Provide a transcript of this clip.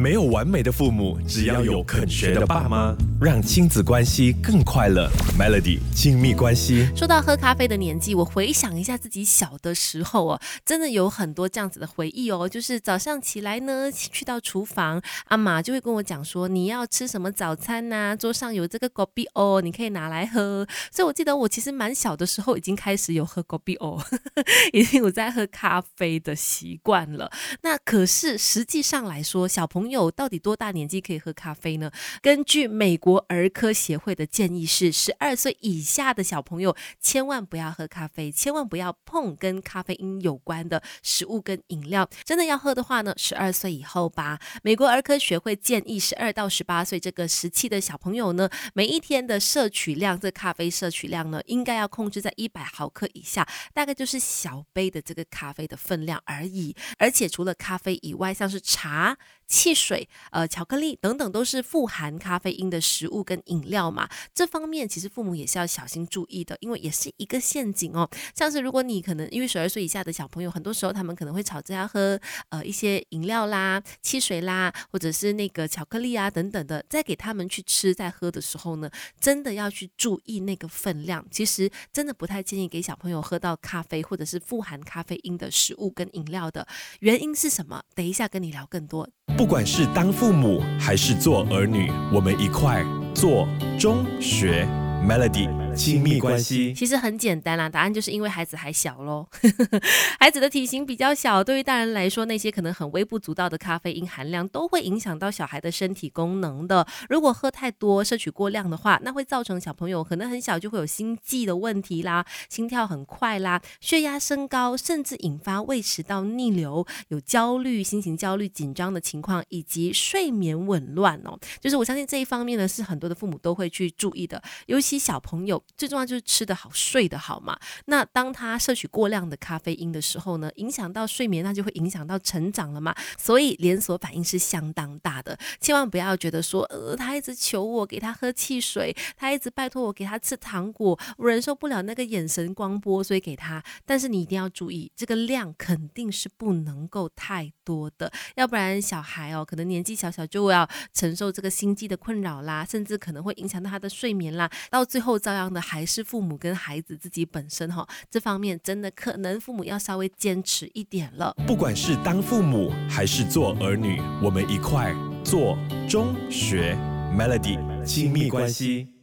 没有完美的父母，只要有肯学的爸妈，让亲子关系更快乐。Melody 亲密关系。说到喝咖啡的年纪，我回想一下自己小的时候哦，真的有很多这样子的回忆哦。就是早上起来呢，去到厨房，阿妈就会跟我讲说，你要吃什么早餐呐？桌上有这个果啤哦，你可以拿来喝。所以我记得我其实蛮小的时候已经开始有喝果啤哦，已经有在喝咖啡的习惯了。那可是实际上来说，小朋友到底多大年纪可以喝咖啡呢？根据美国儿科协会的建议是，十二岁以下的小朋友千万不要喝咖啡，千万不要碰跟咖啡因有关的食物跟饮料。真的要喝的话呢，十二岁以后吧。美国儿科学会建议，十二到十八岁这个时期的小朋友呢，每一天的摄取量，这咖啡摄取量呢，应该要控制在一百毫克以下，大概就是小杯的这个咖啡的分量而已。而且除了咖啡以外，像是茶。汽水、呃，巧克力等等都是富含咖啡因的食物跟饮料嘛，这方面其实父母也是要小心注意的，因为也是一个陷阱哦。像是如果你可能因为十二岁以下的小朋友，很多时候他们可能会吵着要喝呃一些饮料啦、汽水啦，或者是那个巧克力啊等等的，在给他们去吃、在喝的时候呢，真的要去注意那个分量。其实真的不太建议给小朋友喝到咖啡或者是富含咖啡因的食物跟饮料的。原因是什么？等一下跟你聊更多。不管是当父母还是做儿女，我们一块做中学 Melody。亲密关系其实很简单啦，答案就是因为孩子还小喽。孩子的体型比较小，对于大人来说，那些可能很微不足道的咖啡因含量都会影响到小孩的身体功能的。如果喝太多、摄取过量的话，那会造成小朋友可能很小就会有心悸的问题啦，心跳很快啦，血压升高，甚至引发胃食道逆流，有焦虑、心情焦虑、紧张的情况，以及睡眠紊乱哦。就是我相信这一方面呢，是很多的父母都会去注意的，尤其小朋友。最重要就是吃得好、睡得好嘛。那当他摄取过量的咖啡因的时候呢，影响到睡眠，那就会影响到成长了嘛。所以连锁反应是相当大的。千万不要觉得说，呃，他一直求我给他喝汽水，他一直拜托我给他吃糖果，我忍受不了那个眼神光波，所以给他。但是你一定要注意，这个量肯定是不能够太多的，要不然小孩哦，可能年纪小小就要承受这个心悸的困扰啦，甚至可能会影响到他的睡眠啦，到最后照样的。还是父母跟孩子自己本身哈，这方面真的可能父母要稍微坚持一点了。不管是当父母还是做儿女，我们一块做中学 Melody 亲密关系。